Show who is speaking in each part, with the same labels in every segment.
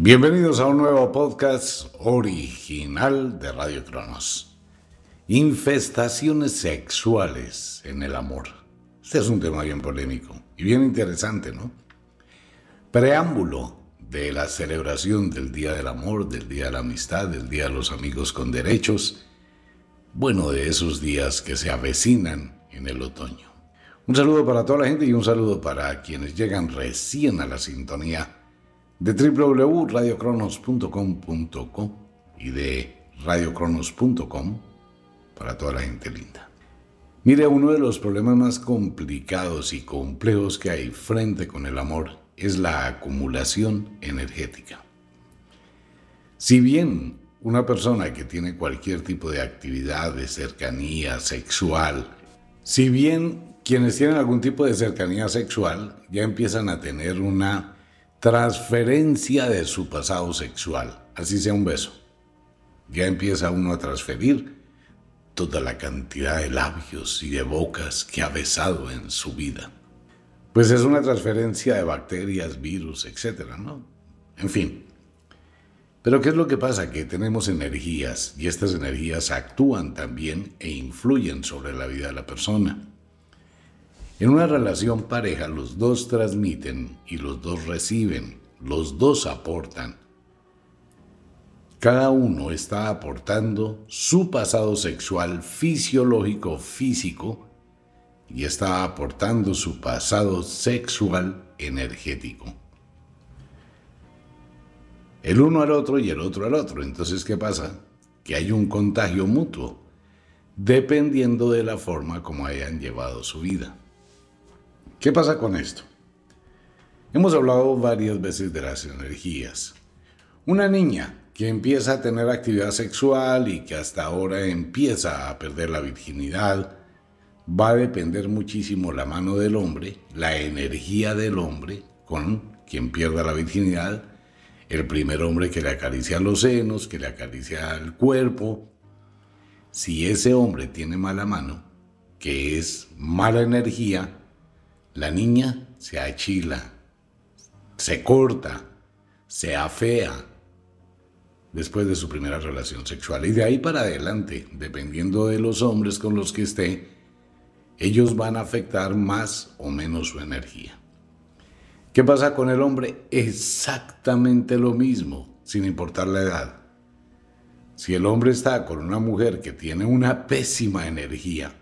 Speaker 1: Bienvenidos a un nuevo podcast original de Radio Cronos. Infestaciones sexuales en el amor. Este es un tema bien polémico y bien interesante, ¿no? Preámbulo de la celebración del Día del Amor, del Día de la Amistad, del Día de los Amigos con Derechos, bueno, de esos días que se avecinan en el otoño. Un saludo para toda la gente y un saludo para quienes llegan recién a la sintonía de www.radiocronos.com.co y de radiocronos.com para toda la gente linda. Mire, uno de los problemas más complicados y complejos que hay frente con el amor es la acumulación energética. Si bien una persona que tiene cualquier tipo de actividad de cercanía sexual, si bien quienes tienen algún tipo de cercanía sexual ya empiezan a tener una transferencia de su pasado sexual, así sea un beso, ya empieza uno a transferir toda la cantidad de labios y de bocas que ha besado en su vida. Pues es una transferencia de bacterias, virus, etcétera, ¿no? En fin. Pero ¿qué es lo que pasa? Que tenemos energías y estas energías actúan también e influyen sobre la vida de la persona. En una relación pareja los dos transmiten y los dos reciben, los dos aportan. Cada uno está aportando su pasado sexual, fisiológico, físico, y está aportando su pasado sexual energético. El uno al otro y el otro al otro. Entonces, ¿qué pasa? Que hay un contagio mutuo, dependiendo de la forma como hayan llevado su vida. ¿Qué pasa con esto? Hemos hablado varias veces de las energías. Una niña que empieza a tener actividad sexual y que hasta ahora empieza a perder la virginidad, va a depender muchísimo la mano del hombre, la energía del hombre con quien pierda la virginidad, el primer hombre que le acaricia los senos, que le acaricia el cuerpo. Si ese hombre tiene mala mano, que es mala energía, la niña se achila, se corta, se afea después de su primera relación sexual. Y de ahí para adelante, dependiendo de los hombres con los que esté, ellos van a afectar más o menos su energía. ¿Qué pasa con el hombre? Exactamente lo mismo, sin importar la edad. Si el hombre está con una mujer que tiene una pésima energía,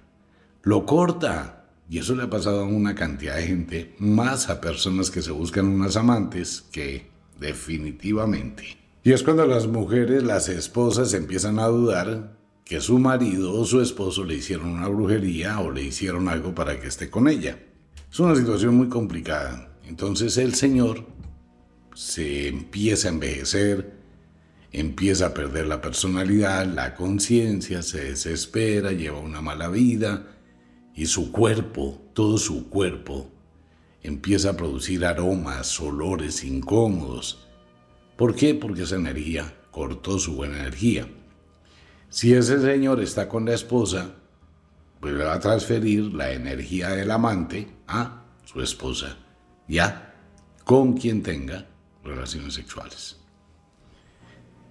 Speaker 1: lo corta. Y eso le ha pasado a una cantidad de gente, más a personas que se buscan unas amantes, que definitivamente. Y es cuando las mujeres, las esposas, empiezan a dudar que su marido o su esposo le hicieron una brujería o le hicieron algo para que esté con ella. Es una situación muy complicada. Entonces el Señor se empieza a envejecer, empieza a perder la personalidad, la conciencia, se desespera, lleva una mala vida y su cuerpo, todo su cuerpo, empieza a producir aromas, olores incómodos. ¿Por qué? Porque esa energía cortó su buena energía. Si ese señor está con la esposa, pues le va a transferir la energía del amante a su esposa, ya con quien tenga relaciones sexuales.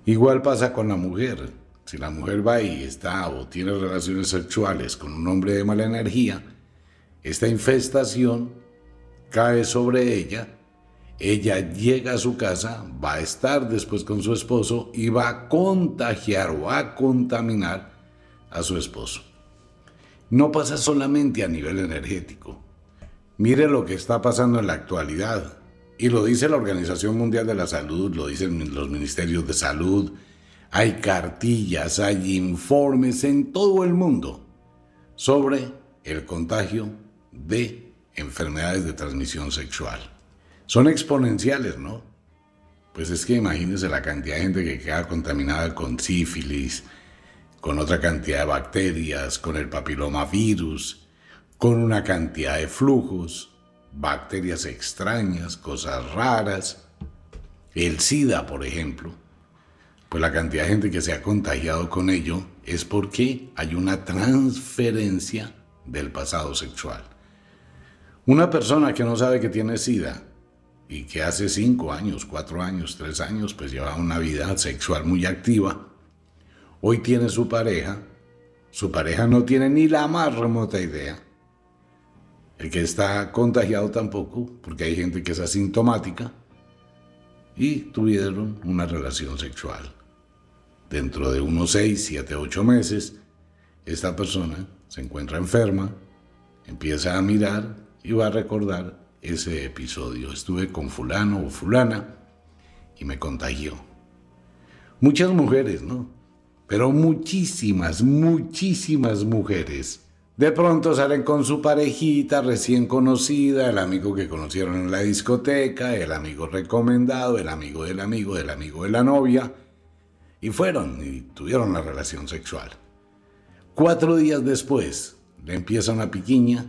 Speaker 1: Igual pasa con la mujer. Si la mujer va y está o tiene relaciones sexuales con un hombre de mala energía, esta infestación cae sobre ella ella llega a su casa, va a estar después con su esposo y va a contagiar o a contaminar a su esposo. No pasa solamente a nivel energético. Mire lo que está pasando en la actualidad. Y lo dice la Organización Mundial de la Salud, lo dicen los ministerios de salud. Hay cartillas, hay informes en todo el mundo sobre el contagio de enfermedades de transmisión sexual son exponenciales, ¿no? Pues es que imagínense la cantidad de gente que queda contaminada con sífilis, con otra cantidad de bacterias, con el papilomavirus, con una cantidad de flujos, bacterias extrañas, cosas raras, el SIDA, por ejemplo. Pues la cantidad de gente que se ha contagiado con ello es porque hay una transferencia del pasado sexual. Una persona que no sabe que tiene SIDA y que hace cinco años, cuatro años, tres años, pues lleva una vida sexual muy activa, hoy tiene su pareja, su pareja no tiene ni la más remota idea. El que está contagiado tampoco, porque hay gente que es asintomática, y tuvieron una relación sexual. Dentro de unos seis, siete, ocho meses, esta persona se encuentra enferma, empieza a mirar y va a recordar ese episodio. Estuve con fulano o fulana y me contagió. Muchas mujeres, ¿no? Pero muchísimas, muchísimas mujeres. De pronto salen con su parejita recién conocida, el amigo que conocieron en la discoteca, el amigo recomendado, el amigo del amigo, del amigo de la novia, y fueron y tuvieron la relación sexual. Cuatro días después le empieza una piquiña,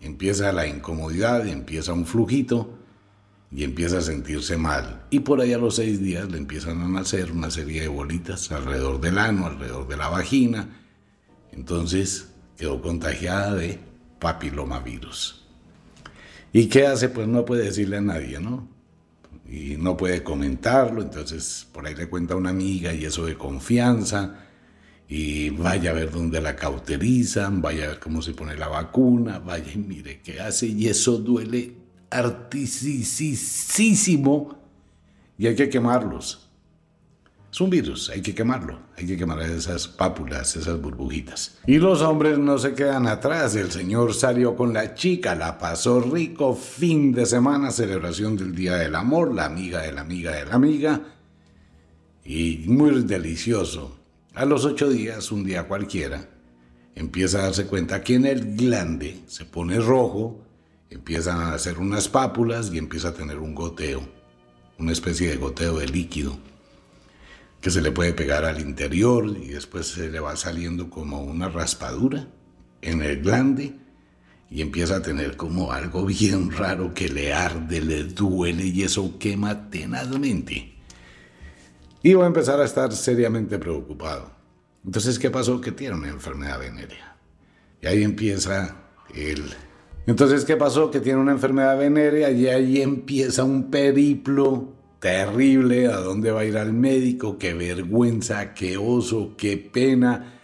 Speaker 1: empieza la incomodidad, empieza un flujito y empieza a sentirse mal. Y por ahí a los seis días le empiezan a nacer una serie de bolitas alrededor del ano, alrededor de la vagina. Entonces quedó contagiada de papilomavirus. ¿Y qué hace? Pues no puede decirle a nadie, ¿no? Y no puede comentarlo, entonces por ahí le cuenta a una amiga y eso de confianza y vaya a ver dónde la cauterizan, vaya a ver cómo se pone la vacuna, vaya y mire qué hace y eso duele artisísimo y hay que quemarlos. Es un virus, hay que quemarlo, hay que quemar esas pápulas, esas burbujitas. Y los hombres no se quedan atrás, el señor salió con la chica, la pasó rico, fin de semana, celebración del Día del Amor, la amiga de la amiga de la amiga, y muy delicioso. A los ocho días, un día cualquiera, empieza a darse cuenta que en el glande se pone rojo, empiezan a hacer unas pápulas y empieza a tener un goteo, una especie de goteo de líquido que se le puede pegar al interior y después se le va saliendo como una raspadura en el glande y empieza a tener como algo bien raro que le arde, le duele y eso quema tenazmente. Y va a empezar a estar seriamente preocupado. Entonces, ¿qué pasó? Que tiene una enfermedad venérea. Y ahí empieza el... Entonces, ¿qué pasó? Que tiene una enfermedad venérea y ahí empieza un periplo terrible, a dónde va a ir al médico, qué vergüenza, qué oso, qué pena.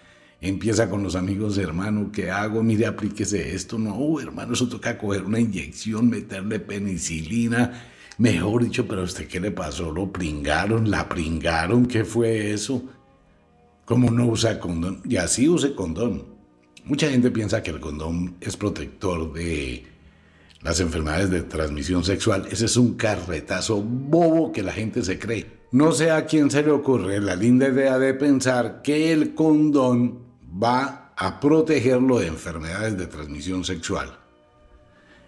Speaker 1: Empieza con los amigos, hermano, ¿qué hago? Mire, aplíquese esto. No, hermano, eso toca coger una inyección, meterle penicilina. Mejor dicho, pero a usted qué le pasó? ¿Lo pringaron? ¿La pringaron? ¿Qué fue eso? ¿Cómo no usa condón? Y así use condón. Mucha gente piensa que el condón es protector de las enfermedades de transmisión sexual. Ese es un carretazo bobo que la gente se cree. No sé a quién se le ocurre la linda idea de pensar que el condón va a protegerlo de enfermedades de transmisión sexual.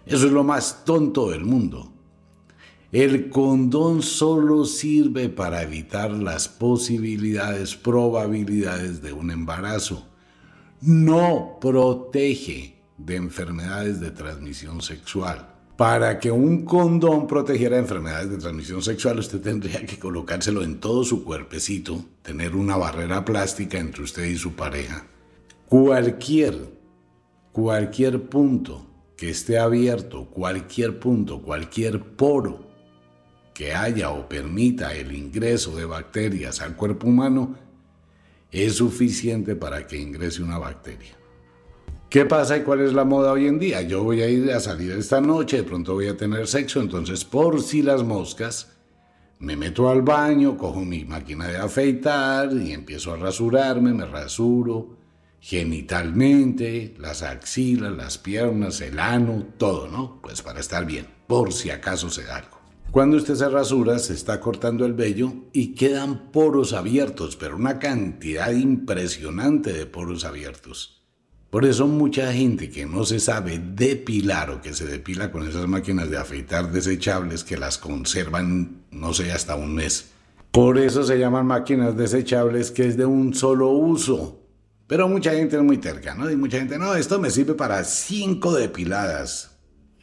Speaker 1: Eso es lo más tonto del mundo. El condón solo sirve para evitar las posibilidades, probabilidades de un embarazo. No protege de enfermedades de transmisión sexual. Para que un condón protegiera enfermedades de transmisión sexual, usted tendría que colocárselo en todo su cuerpecito, tener una barrera plástica entre usted y su pareja. Cualquier, cualquier punto que esté abierto, cualquier punto, cualquier poro que haya o permita el ingreso de bacterias al cuerpo humano, es suficiente para que ingrese una bacteria. ¿Qué pasa y cuál es la moda hoy en día? Yo voy a ir a salir esta noche, de pronto voy a tener sexo, entonces por si las moscas, me meto al baño, cojo mi máquina de afeitar y empiezo a rasurarme, me rasuro genitalmente, las axilas, las piernas, el ano, todo, ¿no? Pues para estar bien, por si acaso se da algo. Cuando usted se rasura, se está cortando el vello y quedan poros abiertos, pero una cantidad impresionante de poros abiertos. Por eso mucha gente que no se sabe depilar o que se depila con esas máquinas de afeitar desechables que las conservan, no sé, hasta un mes. Por eso se llaman máquinas desechables que es de un solo uso. Pero mucha gente es muy terca, ¿no? Y mucha gente, no, esto me sirve para cinco depiladas.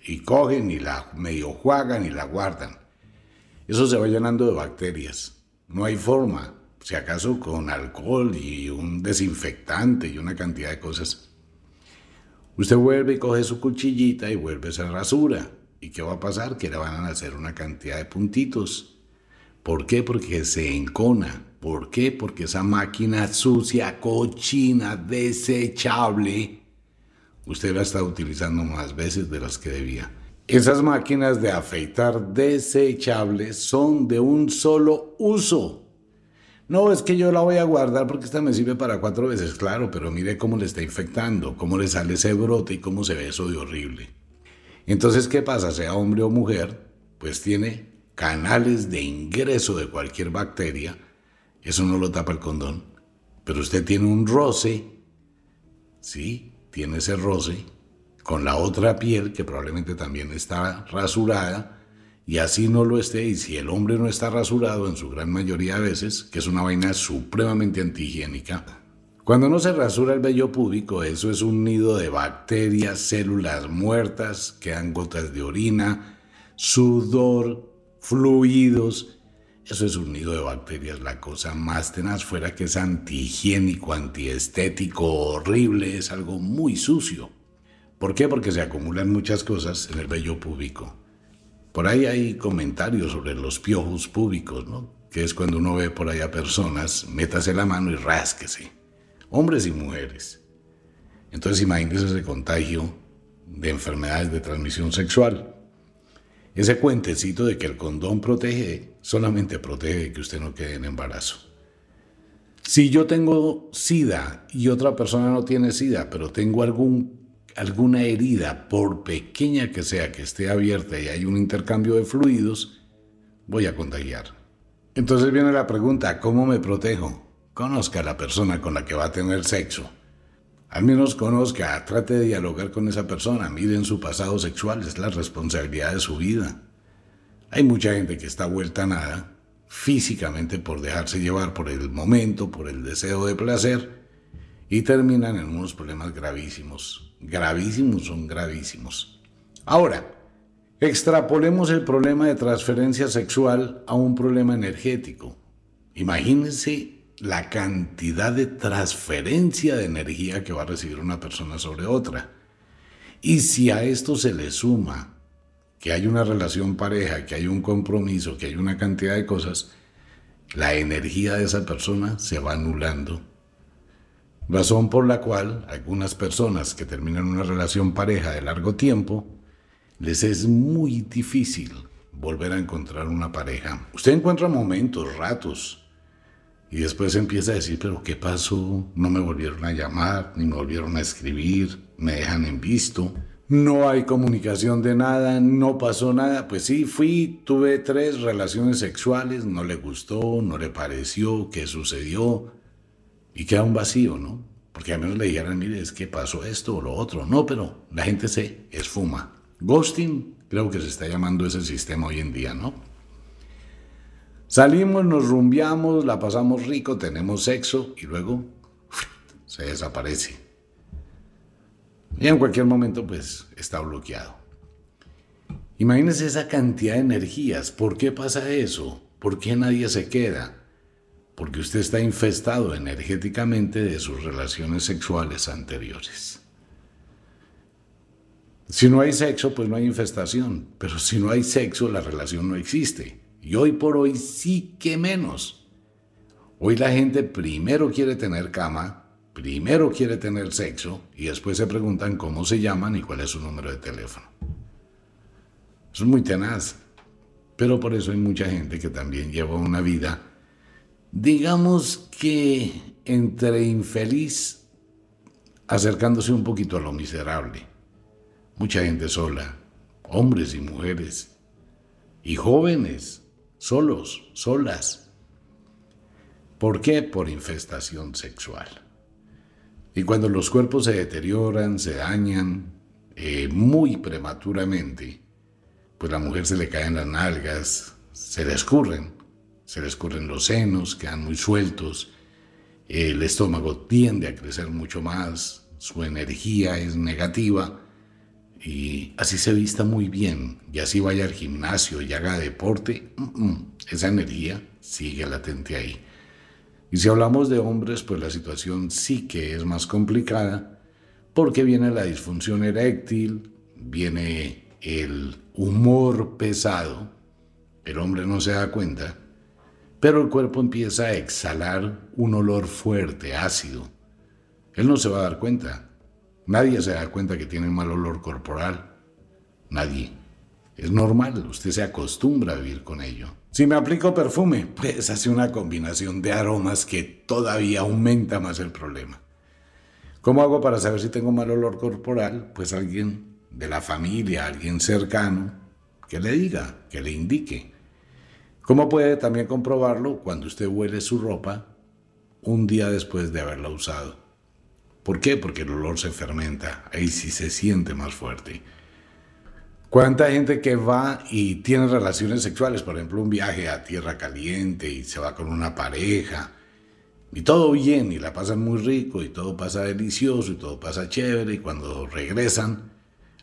Speaker 1: Y cogen y la medio juegan y la guardan. Eso se va llenando de bacterias. No hay forma. Si acaso con alcohol y un desinfectante y una cantidad de cosas Usted vuelve y coge su cuchillita y vuelve esa rasura. ¿Y qué va a pasar? Que le van a hacer una cantidad de puntitos. ¿Por qué? Porque se encona. ¿Por qué? Porque esa máquina sucia, cochina, desechable, usted la está utilizando más veces de las que debía. Esas máquinas de afeitar desechables son de un solo uso. No, es que yo la voy a guardar porque esta me sirve para cuatro veces, claro, pero mire cómo le está infectando, cómo le sale ese brote y cómo se ve eso de horrible. Entonces, ¿qué pasa? Sea hombre o mujer, pues tiene canales de ingreso de cualquier bacteria. Eso no lo tapa el condón. Pero usted tiene un roce, ¿sí? Tiene ese roce con la otra piel que probablemente también está rasurada y así no lo esté, y si el hombre no está rasurado en su gran mayoría de veces, que es una vaina supremamente antihigiénica, cuando no se rasura el vello púbico, eso es un nido de bacterias, células muertas, quedan gotas de orina, sudor, fluidos. Eso es un nido de bacterias, la cosa más tenaz fuera que es antihigiénico, antiestético, horrible, es algo muy sucio. ¿Por qué? Porque se acumulan muchas cosas en el vello púbico. Por ahí hay comentarios sobre los piojos públicos, ¿no? Que es cuando uno ve por ahí a personas, métase la mano y rásquese. Hombres y mujeres. Entonces imagínese ese contagio de enfermedades de transmisión sexual. Ese cuentecito de que el condón protege, solamente protege que usted no quede en embarazo. Si yo tengo SIDA y otra persona no tiene SIDA, pero tengo algún alguna herida, por pequeña que sea, que esté abierta y hay un intercambio de fluidos, voy a contagiar. Entonces viene la pregunta, ¿cómo me protejo? Conozca a la persona con la que va a tener sexo. Al menos conozca, trate de dialogar con esa persona, miren su pasado sexual, es la responsabilidad de su vida. Hay mucha gente que está vuelta a nada, físicamente por dejarse llevar por el momento, por el deseo de placer, y terminan en unos problemas gravísimos gravísimos son gravísimos. Ahora, extrapolemos el problema de transferencia sexual a un problema energético. Imagínense la cantidad de transferencia de energía que va a recibir una persona sobre otra. Y si a esto se le suma que hay una relación pareja, que hay un compromiso, que hay una cantidad de cosas, la energía de esa persona se va anulando razón por la cual algunas personas que terminan una relación pareja de largo tiempo, les es muy difícil volver a encontrar una pareja. Usted encuentra momentos, ratos, y después empieza a decir, pero ¿qué pasó? No me volvieron a llamar, ni me volvieron a escribir, me dejan en visto. No hay comunicación de nada, no pasó nada. Pues sí, fui, tuve tres relaciones sexuales, no le gustó, no le pareció, ¿qué sucedió? Y queda un vacío, ¿no? Porque al menos le dijeran, mire, es que pasó esto o lo otro. No, pero la gente se esfuma. Ghosting, creo que se está llamando ese sistema hoy en día, ¿no? Salimos, nos rumbiamos, la pasamos rico, tenemos sexo y luego se desaparece. Y en cualquier momento, pues, está bloqueado. Imagínense esa cantidad de energías. ¿Por qué pasa eso? ¿Por qué nadie se queda? Porque usted está infestado energéticamente de sus relaciones sexuales anteriores. Si no hay sexo, pues no hay infestación, pero si no hay sexo, la relación no existe. Y hoy por hoy sí que menos. Hoy la gente primero quiere tener cama, primero quiere tener sexo y después se preguntan cómo se llaman y cuál es su número de teléfono. Es muy tenaz. Pero por eso hay mucha gente que también lleva una vida digamos que entre infeliz, acercándose un poquito a lo miserable. Mucha gente sola, hombres y mujeres, y jóvenes, solos, solas. ¿Por qué? Por infestación sexual. Y cuando los cuerpos se deterioran, se dañan eh, muy prematuramente, pues la mujer se le caen las nalgas, se le escurren se les corren los senos, quedan muy sueltos, el estómago tiende a crecer mucho más, su energía es negativa y así se vista muy bien y así vaya al gimnasio y haga deporte, esa energía sigue latente ahí. Y si hablamos de hombres, pues la situación sí que es más complicada porque viene la disfunción eréctil, viene el humor pesado, el hombre no se da cuenta, pero el cuerpo empieza a exhalar un olor fuerte, ácido. Él no se va a dar cuenta. Nadie se da cuenta que tiene mal olor corporal. Nadie. Es normal, usted se acostumbra a vivir con ello. Si me aplico perfume, pues hace una combinación de aromas que todavía aumenta más el problema. ¿Cómo hago para saber si tengo mal olor corporal? Pues alguien de la familia, alguien cercano, que le diga, que le indique. ¿Cómo puede también comprobarlo cuando usted huele su ropa un día después de haberla usado? ¿Por qué? Porque el olor se fermenta, ahí sí se siente más fuerte. ¿Cuánta gente que va y tiene relaciones sexuales, por ejemplo, un viaje a tierra caliente y se va con una pareja, y todo bien, y la pasan muy rico, y todo pasa delicioso, y todo pasa chévere, y cuando regresan,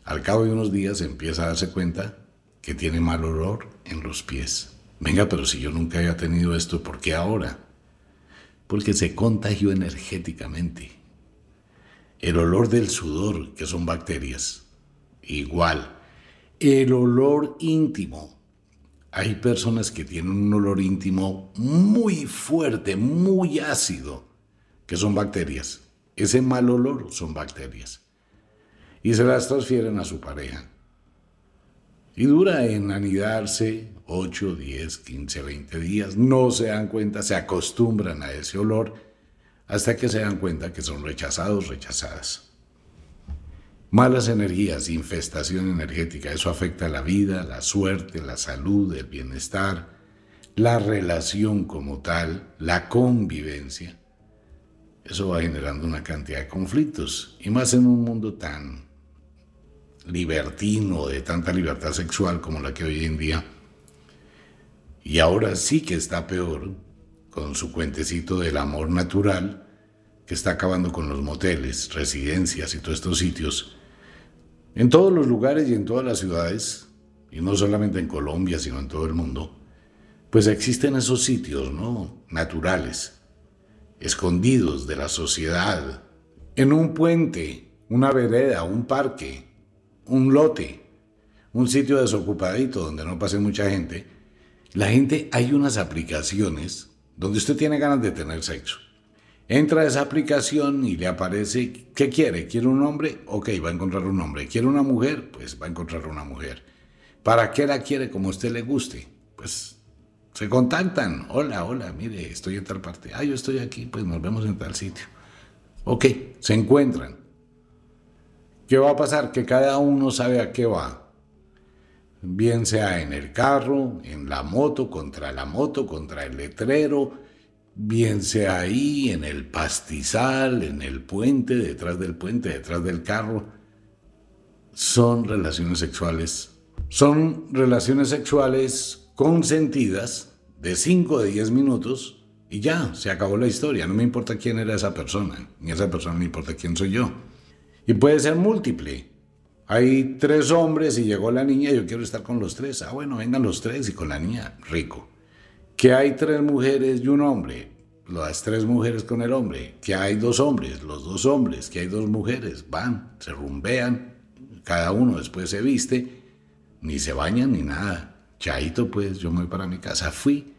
Speaker 1: al cabo de unos días empieza a darse cuenta que tiene mal olor en los pies. Venga, pero si yo nunca había tenido esto, ¿por qué ahora? Porque se contagió energéticamente. El olor del sudor, que son bacterias, igual el olor íntimo. Hay personas que tienen un olor íntimo muy fuerte, muy ácido, que son bacterias. Ese mal olor son bacterias. Y se las transfieren a su pareja. Y dura en anidarse 8, 10, 15, 20 días. No se dan cuenta, se acostumbran a ese olor hasta que se dan cuenta que son rechazados, rechazadas. Malas energías, infestación energética, eso afecta la vida, la suerte, la salud, el bienestar, la relación como tal, la convivencia. Eso va generando una cantidad de conflictos, y más en un mundo tan libertino, de tanta libertad sexual como la que hoy en día. Y ahora sí que está peor, con su cuentecito del amor natural, que está acabando con los moteles, residencias y todos estos sitios en todos los lugares y en todas las ciudades, y no solamente en Colombia, sino en todo el mundo, pues existen esos sitios, ¿no? Naturales, escondidos de la sociedad, en un puente, una vereda, un parque, un lote, un sitio desocupadito donde no pase mucha gente. La gente, hay unas aplicaciones donde usted tiene ganas de tener sexo. Entra a esa aplicación y le aparece, ¿qué quiere? ¿Quiere un hombre? Ok, va a encontrar un hombre. ¿Quiere una mujer? Pues va a encontrar una mujer. ¿Para qué la quiere? Como usted le guste. Pues se contactan. Hola, hola, mire, estoy en tal parte. Ah, yo estoy aquí, pues nos vemos en tal sitio. Ok, se encuentran. ¿Qué va a pasar? Que cada uno sabe a qué va. Bien sea en el carro, en la moto, contra la moto, contra el letrero, bien sea ahí, en el pastizal, en el puente, detrás del puente, detrás del carro, son relaciones sexuales. Son relaciones sexuales consentidas de 5 o 10 minutos y ya, se acabó la historia. No me importa quién era esa persona, ni esa persona me importa quién soy yo. Y puede ser múltiple. Hay tres hombres y llegó la niña, yo quiero estar con los tres. Ah, bueno, vengan los tres y con la niña, rico que hay tres mujeres y un hombre, las tres mujeres con el hombre, que hay dos hombres, los dos hombres, que hay dos mujeres, van, se rumbean, cada uno después se viste, ni se bañan ni nada. Chaito, pues yo me voy para mi casa, fui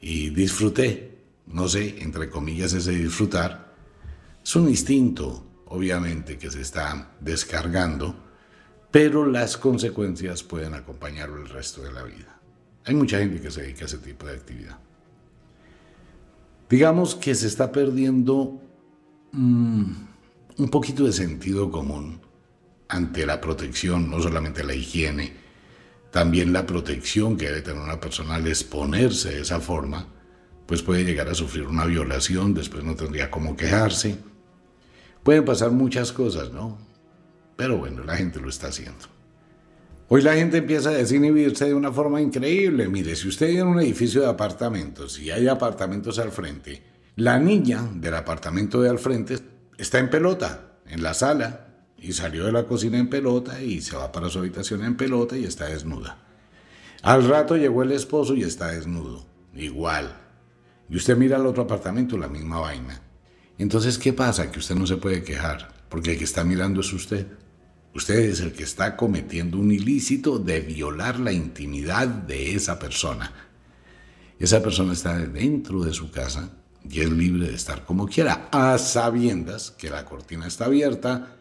Speaker 1: y disfruté, no sé, entre comillas ese disfrutar. Es un instinto, obviamente, que se está descargando, pero las consecuencias pueden acompañarlo el resto de la vida. Hay mucha gente que se dedica a ese tipo de actividad. Digamos que se está perdiendo mm, un poquito de sentido común ante la protección, no solamente la higiene, también la protección que debe tener una persona al exponerse de esa forma, pues puede llegar a sufrir una violación, después no tendría cómo quejarse. Pueden pasar muchas cosas, ¿no? Pero bueno, la gente lo está haciendo. Hoy la gente empieza a desinhibirse de una forma increíble. Mire, si usted vive en un edificio de apartamentos y hay apartamentos al frente, la niña del apartamento de al frente está en pelota, en la sala, y salió de la cocina en pelota y se va para su habitación en pelota y está desnuda. Al rato llegó el esposo y está desnudo, igual. Y usted mira al otro apartamento, la misma vaina. Entonces, ¿qué pasa? Que usted no se puede quejar, porque el que está mirando es usted. Usted es el que está cometiendo un ilícito de violar la intimidad de esa persona. Esa persona está dentro de su casa y es libre de estar como quiera, a sabiendas que la cortina está abierta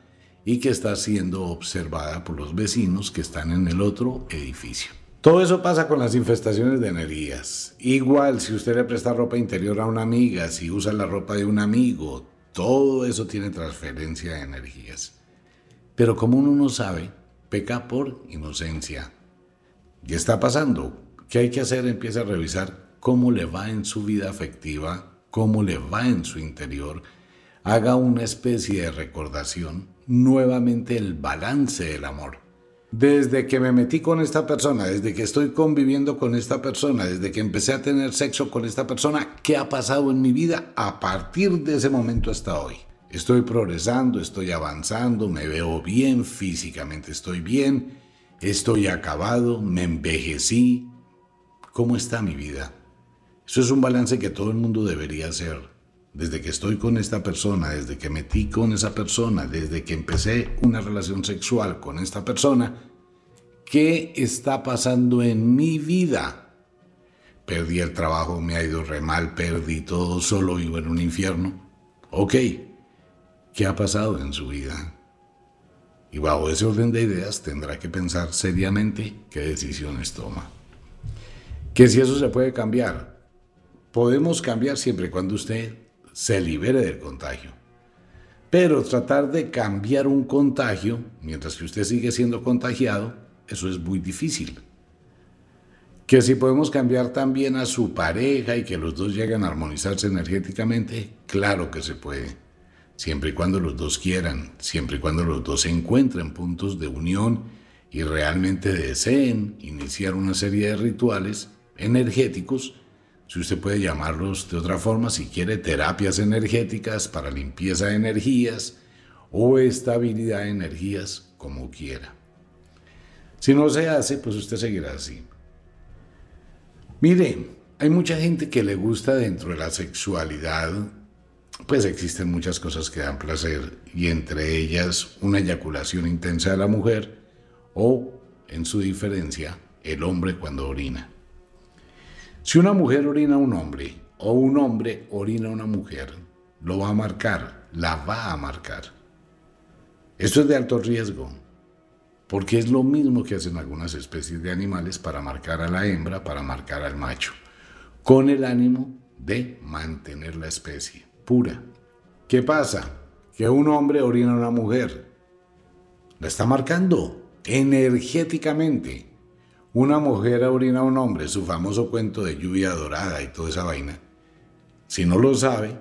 Speaker 1: y que está siendo observada por los vecinos que están en el otro edificio. Todo eso pasa con las infestaciones de energías. Igual si usted le presta ropa interior a una amiga, si usa la ropa de un amigo, todo eso tiene transferencia de energías. Pero como uno no sabe, peca por inocencia. ¿Qué está pasando? ¿Qué hay que hacer? Empieza a revisar cómo le va en su vida afectiva, cómo le va en su interior. Haga una especie de recordación, nuevamente el balance del amor desde que me metí con esta persona, desde que estoy conviviendo con esta persona, desde que empecé a tener sexo con esta persona, ¿qué ha pasado en mi vida a partir de ese momento hasta hoy? Estoy progresando, estoy avanzando, me veo bien, físicamente estoy bien, estoy acabado, me envejecí. ¿Cómo está mi vida? Eso es un balance que todo el mundo debería hacer desde que estoy con esta persona, desde que metí con esa persona, desde que empecé una relación sexual con esta persona, ¿qué está pasando en mi vida? Perdí el trabajo, me ha ido re mal, perdí todo, solo vivo en un infierno. Ok, ¿qué ha pasado en su vida? Y bajo ese orden de ideas tendrá que pensar seriamente qué decisiones toma. Que si eso se puede cambiar, podemos cambiar siempre cuando usted se libere del contagio. Pero tratar de cambiar un contagio mientras que usted sigue siendo contagiado, eso es muy difícil. Que si podemos cambiar también a su pareja y que los dos lleguen a armonizarse energéticamente, claro que se puede. Siempre y cuando los dos quieran, siempre y cuando los dos encuentren puntos de unión y realmente deseen iniciar una serie de rituales energéticos si usted puede llamarlos de otra forma, si quiere terapias energéticas para limpieza de energías o estabilidad de energías, como quiera. Si no se hace, pues usted seguirá así. Mire, hay mucha gente que le gusta dentro de la sexualidad, pues existen muchas cosas que dan placer y entre ellas una eyaculación intensa de la mujer o, en su diferencia, el hombre cuando orina. Si una mujer orina a un hombre o un hombre orina a una mujer, lo va a marcar, la va a marcar. Esto es de alto riesgo, porque es lo mismo que hacen algunas especies de animales para marcar a la hembra, para marcar al macho, con el ánimo de mantener la especie pura. ¿Qué pasa? Que un hombre orina a una mujer. La está marcando energéticamente una mujer orina a un hombre, su famoso cuento de lluvia dorada y toda esa vaina, si no lo sabe,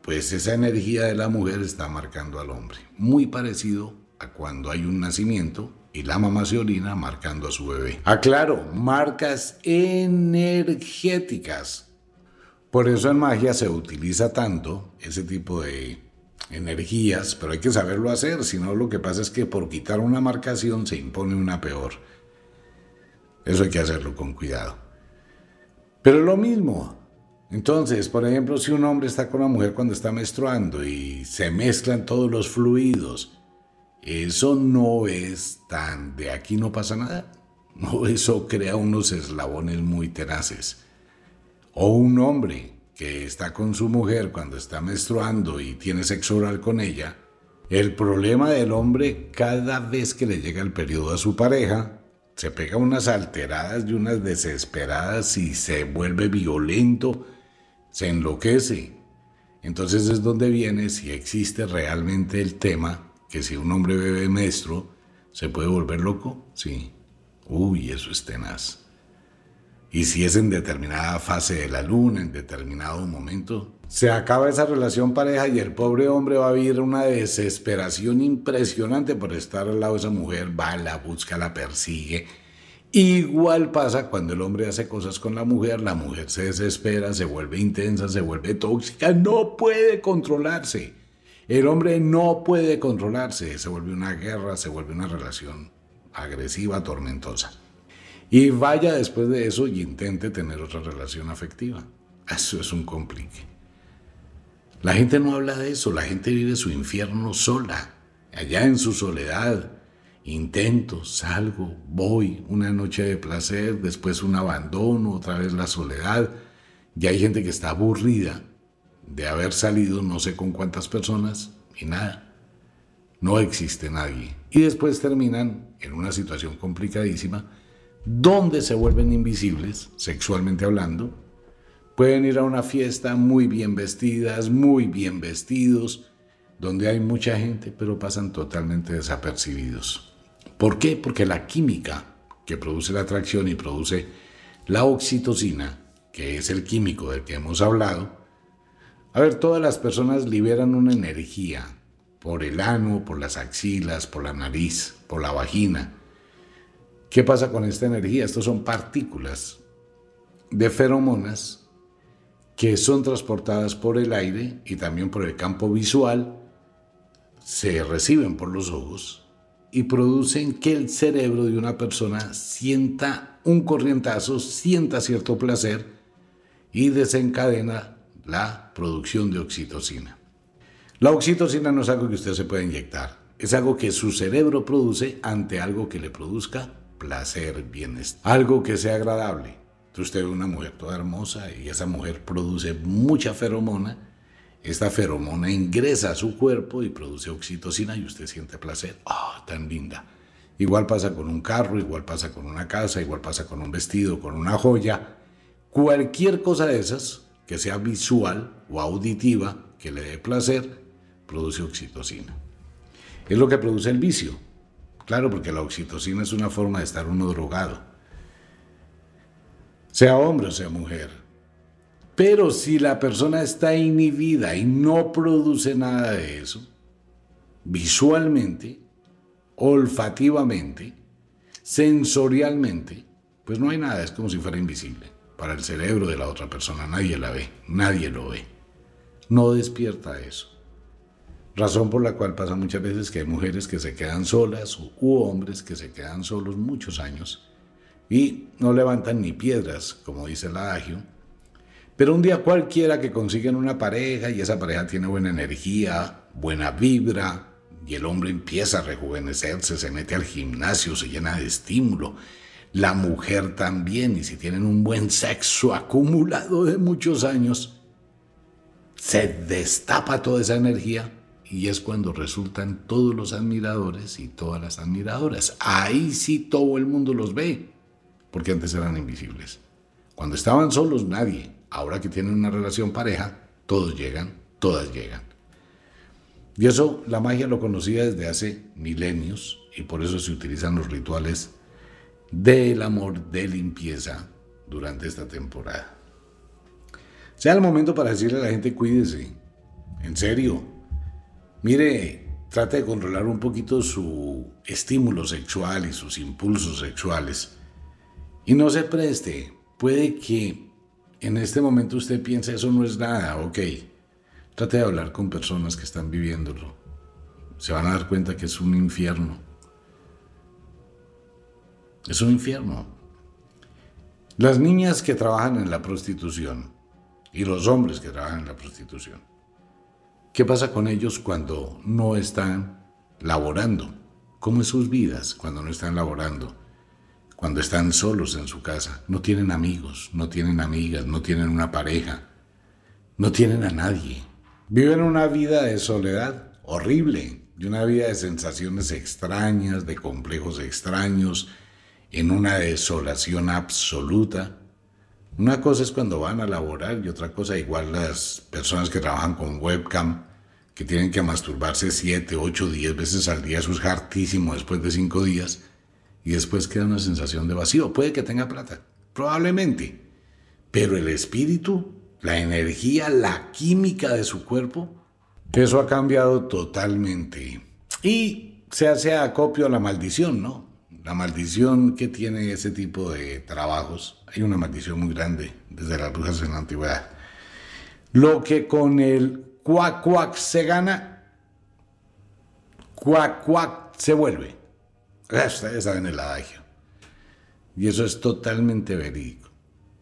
Speaker 1: pues esa energía de la mujer está marcando al hombre. Muy parecido a cuando hay un nacimiento y la mamá se orina marcando a su bebé. Aclaro, marcas energéticas. Por eso en magia se utiliza tanto ese tipo de energías, pero hay que saberlo hacer, si no lo que pasa es que por quitar una marcación se impone una peor. Eso hay que hacerlo con cuidado. Pero lo mismo. Entonces, por ejemplo, si un hombre está con una mujer cuando está menstruando y se mezclan todos los fluidos, eso no es tan de aquí no pasa nada. No, eso crea unos eslabones muy tenaces. O un hombre que está con su mujer cuando está menstruando y tiene sexo oral con ella, el problema del hombre cada vez que le llega el periodo a su pareja se pega unas alteradas y unas desesperadas y se vuelve violento, se enloquece. Entonces es donde viene si existe realmente el tema que si un hombre bebe maestro, ¿se puede volver loco? Sí. Uy, eso es tenaz. Y si es en determinada fase de la luna, en determinado momento, se acaba esa relación pareja y el pobre hombre va a vivir una desesperación impresionante por estar al lado de esa mujer, va, la busca, la persigue. Igual pasa cuando el hombre hace cosas con la mujer, la mujer se desespera, se vuelve intensa, se vuelve tóxica, no puede controlarse. El hombre no puede controlarse, se vuelve una guerra, se vuelve una relación agresiva, tormentosa. Y vaya después de eso y intente tener otra relación afectiva. Eso es un complique. La gente no habla de eso, la gente vive su infierno sola, allá en su soledad, Intento, salgo, voy, una noche de placer, después un abandono, otra vez la soledad. Y hay gente que está aburrida de haber salido no sé con cuántas personas y nada. No existe nadie. Y después terminan en una situación complicadísima donde se vuelven invisibles, sexualmente hablando. Pueden ir a una fiesta muy bien vestidas, muy bien vestidos, donde hay mucha gente, pero pasan totalmente desapercibidos. ¿Por qué? Porque la química que produce la atracción y produce la oxitocina, que es el químico del que hemos hablado, a ver, todas las personas liberan una energía por el ano, por las axilas, por la nariz, por la vagina. ¿Qué pasa con esta energía? Estos son partículas de feromonas que son transportadas por el aire y también por el campo visual se reciben por los ojos y producen que el cerebro de una persona sienta un corrientazo, sienta cierto placer y desencadena la producción de oxitocina. La oxitocina no es algo que usted se pueda inyectar, es algo que su cerebro produce ante algo que le produzca placer, bienestar, algo que sea agradable. Entonces usted ve una mujer toda hermosa y esa mujer produce mucha feromona esta feromona ingresa a su cuerpo y produce oxitocina y usted siente placer. ¡Ah, tan linda! Igual pasa con un carro, igual pasa con una casa, igual pasa con un vestido, con una joya. Cualquier cosa de esas que sea visual o auditiva, que le dé placer, produce oxitocina. Es lo que produce el vicio. Claro, porque la oxitocina es una forma de estar uno drogado. Sea hombre o sea mujer. Pero si la persona está inhibida y no produce nada de eso, visualmente, olfativamente, sensorialmente, pues no hay nada, es como si fuera invisible. Para el cerebro de la otra persona nadie la ve, nadie lo ve. No despierta eso. Razón por la cual pasa muchas veces que hay mujeres que se quedan solas u hombres que se quedan solos muchos años y no levantan ni piedras, como dice el adagio, pero un día cualquiera que consiguen una pareja y esa pareja tiene buena energía, buena vibra, y el hombre empieza a rejuvenecerse, se mete al gimnasio, se llena de estímulo. La mujer también, y si tienen un buen sexo acumulado de muchos años, se destapa toda esa energía y es cuando resultan todos los admiradores y todas las admiradoras. Ahí sí todo el mundo los ve, porque antes eran invisibles. Cuando estaban solos nadie, ahora que tienen una relación pareja, todos llegan, todas llegan. Y eso la magia lo conocía desde hace milenios y por eso se utilizan los rituales del amor de limpieza durante esta temporada. Sea el momento para decirle a la gente cuídese, en serio. Mire, trate de controlar un poquito su estímulo sexual y sus impulsos sexuales. Y no se preste, puede que en este momento usted piensa eso no es nada, ok. Trate de hablar con personas que están viviéndolo. Se van a dar cuenta que es un infierno. Es un infierno. Las niñas que trabajan en la prostitución y los hombres que trabajan en la prostitución. ¿Qué pasa con ellos cuando no están laborando? ¿Cómo es sus vidas cuando no están laborando? Cuando están solos en su casa, no tienen amigos, no tienen amigas, no tienen una pareja, no tienen a nadie. Viven una vida de soledad horrible, de una vida de sensaciones extrañas, de complejos extraños, en una desolación absoluta. Una cosa es cuando van a laborar y otra cosa igual las personas que trabajan con webcam, que tienen que masturbarse 7, 8, 10 veces al día, eso es hartísimo después de 5 días y después queda una sensación de vacío. Puede que tenga plata, probablemente, pero el espíritu, la energía, la química de su cuerpo, eso ha cambiado totalmente. Y se hace acopio a la maldición, ¿no? La maldición que tiene ese tipo de trabajos. Hay una maldición muy grande desde las brujas en la antigüedad. Lo que con el cuac cuac se gana, cuac cuac se vuelve. Ustedes saben el adagio. Y eso es totalmente verídico.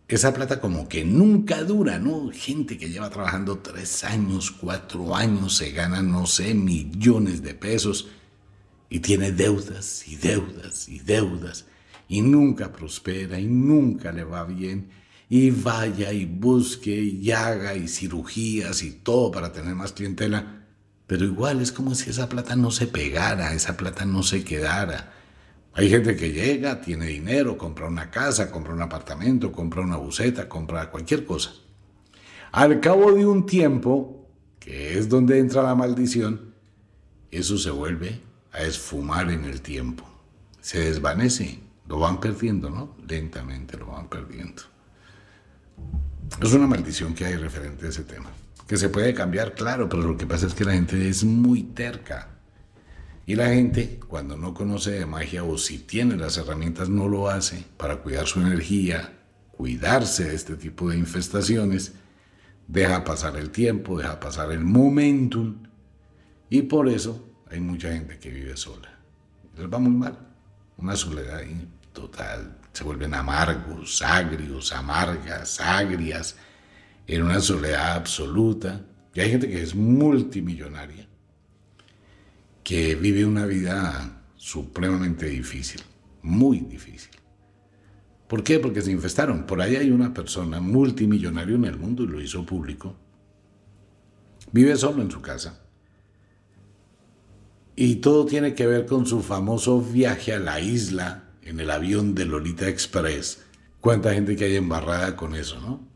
Speaker 1: Esa plata como que nunca dura, ¿no? Gente que lleva trabajando tres años, cuatro años, se gana, no sé, millones de pesos y tiene deudas y deudas y deudas y nunca prospera y nunca le va bien y vaya y busque y haga y cirugías y todo para tener más clientela, pero igual es como si esa plata no se pegara, esa plata no se quedara. Hay gente que llega, tiene dinero, compra una casa, compra un apartamento, compra una buceta, compra cualquier cosa. Al cabo de un tiempo, que es donde entra la maldición, eso se vuelve a esfumar en el tiempo. Se desvanece, lo van perdiendo, ¿no? Lentamente lo van perdiendo. Es una maldición que hay referente a ese tema. Que se puede cambiar, claro, pero lo que pasa es que la gente es muy terca. Y la gente, cuando no conoce de magia o si tiene las herramientas, no lo hace para cuidar su energía, cuidarse de este tipo de infestaciones, deja pasar el tiempo, deja pasar el momentum. Y por eso hay mucha gente que vive sola. Les va muy mal. Una soledad total se vuelven amargos, agrios, amargas, agrias, en una soledad absoluta. Y hay gente que es multimillonaria, que vive una vida supremamente difícil, muy difícil. ¿Por qué? Porque se infestaron. Por ahí hay una persona multimillonaria en el mundo y lo hizo público. Vive solo en su casa. Y todo tiene que ver con su famoso viaje a la isla en el avión de Lolita Express. Cuánta gente que hay embarrada con eso, ¿no?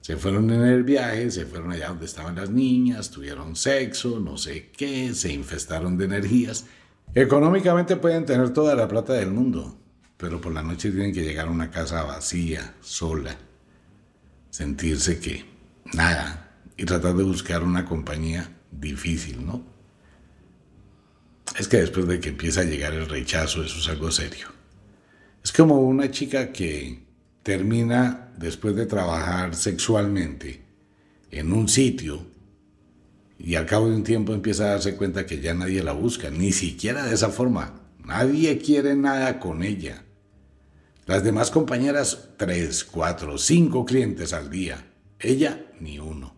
Speaker 1: Se fueron en el viaje, se fueron allá donde estaban las niñas, tuvieron sexo, no sé qué, se infestaron de energías. Económicamente pueden tener toda la plata del mundo, pero por la noche tienen que llegar a una casa vacía, sola, sentirse que nada y tratar de buscar una compañía difícil, ¿no? Es que después de que empieza a llegar el rechazo, eso es algo serio. Es como una chica que termina después de trabajar sexualmente en un sitio y al cabo de un tiempo empieza a darse cuenta que ya nadie la busca, ni siquiera de esa forma. Nadie quiere nada con ella. Las demás compañeras, tres, cuatro, cinco clientes al día. Ella, ni uno.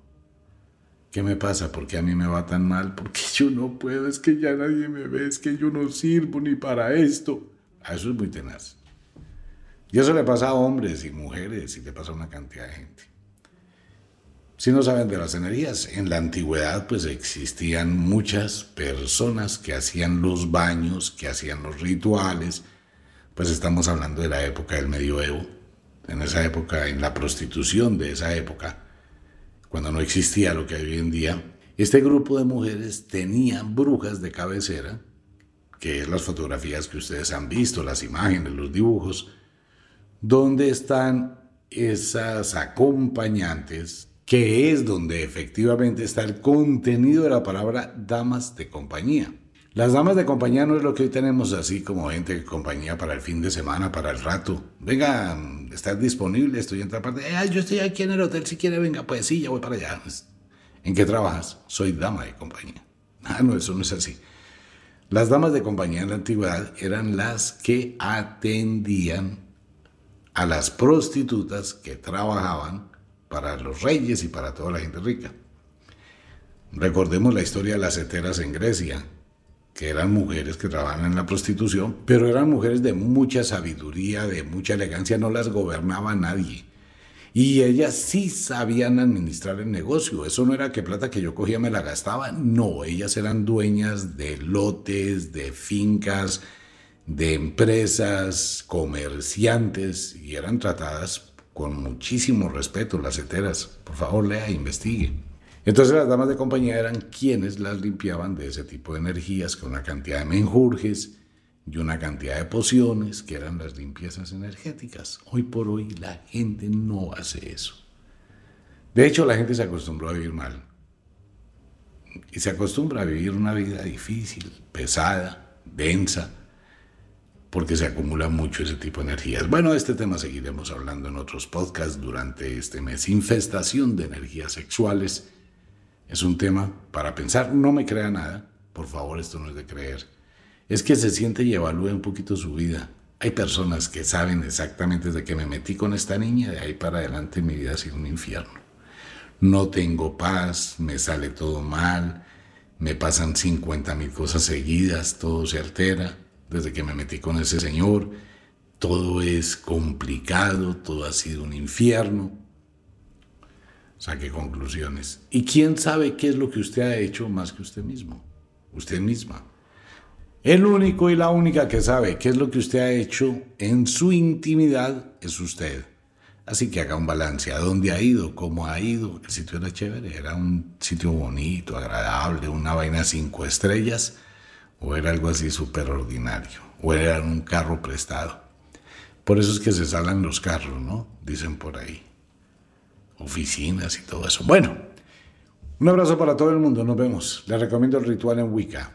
Speaker 1: ¿Qué me pasa? ¿Por qué a mí me va tan mal? Porque yo no puedo, es que ya nadie me ve, es que yo no sirvo ni para esto. A eso es muy tenaz. Y eso le pasa a hombres y mujeres y le pasa a una cantidad de gente. Si no saben de las energías, en la antigüedad pues existían muchas personas que hacían los baños, que hacían los rituales, pues estamos hablando de la época del medioevo, en esa época, en la prostitución de esa época, cuando no existía lo que hay hoy en día, este grupo de mujeres tenían brujas de cabecera, que es las fotografías que ustedes han visto, las imágenes, los dibujos, donde están esas acompañantes, que es donde efectivamente está el contenido de la palabra damas de compañía. Las damas de compañía no es lo que hoy tenemos así como gente de compañía para el fin de semana, para el rato. Venga, estás disponible, estoy en otra parte. yo estoy aquí en el hotel, si quiere, venga, pues sí, ya voy para allá. ¿En qué trabajas? Soy dama de compañía. Ah, no, eso no es así. Las damas de compañía en la antigüedad eran las que atendían a las prostitutas que trabajaban para los reyes y para toda la gente rica. Recordemos la historia de las heteras en Grecia, que eran mujeres que trabajaban en la prostitución, pero eran mujeres de mucha sabiduría, de mucha elegancia, no las gobernaba nadie. Y ellas sí sabían administrar el negocio. Eso no era que plata que yo cogía me la gastaba. No, ellas eran dueñas de lotes, de fincas, de empresas, comerciantes, y eran tratadas con muchísimo respeto las heteras. Por favor, lea e investigue. Entonces las damas de compañía eran quienes las limpiaban de ese tipo de energías con una cantidad de menjurjes y una cantidad de pociones que eran las limpiezas energéticas. Hoy por hoy la gente no hace eso. De hecho, la gente se acostumbró a vivir mal. Y se acostumbra a vivir una vida difícil, pesada, densa, porque se acumula mucho ese tipo de energías. Bueno, de este tema seguiremos hablando en otros podcasts durante este mes. Infestación de energías sexuales es un tema para pensar. No me crea nada, por favor, esto no es de creer. Es que se siente y evalúe un poquito su vida. Hay personas que saben exactamente desde que me metí con esta niña, de ahí para adelante mi vida ha sido un infierno. No tengo paz, me sale todo mal, me pasan 50 mil cosas seguidas, todo se altera desde que me metí con ese señor, todo es complicado, todo ha sido un infierno. Saque conclusiones. ¿Y quién sabe qué es lo que usted ha hecho más que usted mismo? Usted misma. El único y la única que sabe qué es lo que usted ha hecho en su intimidad es usted. Así que haga un balance. ¿A dónde ha ido? ¿Cómo ha ido? El sitio era chévere. Era un sitio bonito, agradable, una vaina cinco estrellas. O era algo así súper ordinario. O era un carro prestado. Por eso es que se salen los carros, ¿no? Dicen por ahí. Oficinas y todo eso. Bueno, un abrazo para todo el mundo. Nos vemos. Les recomiendo el ritual en Wicca.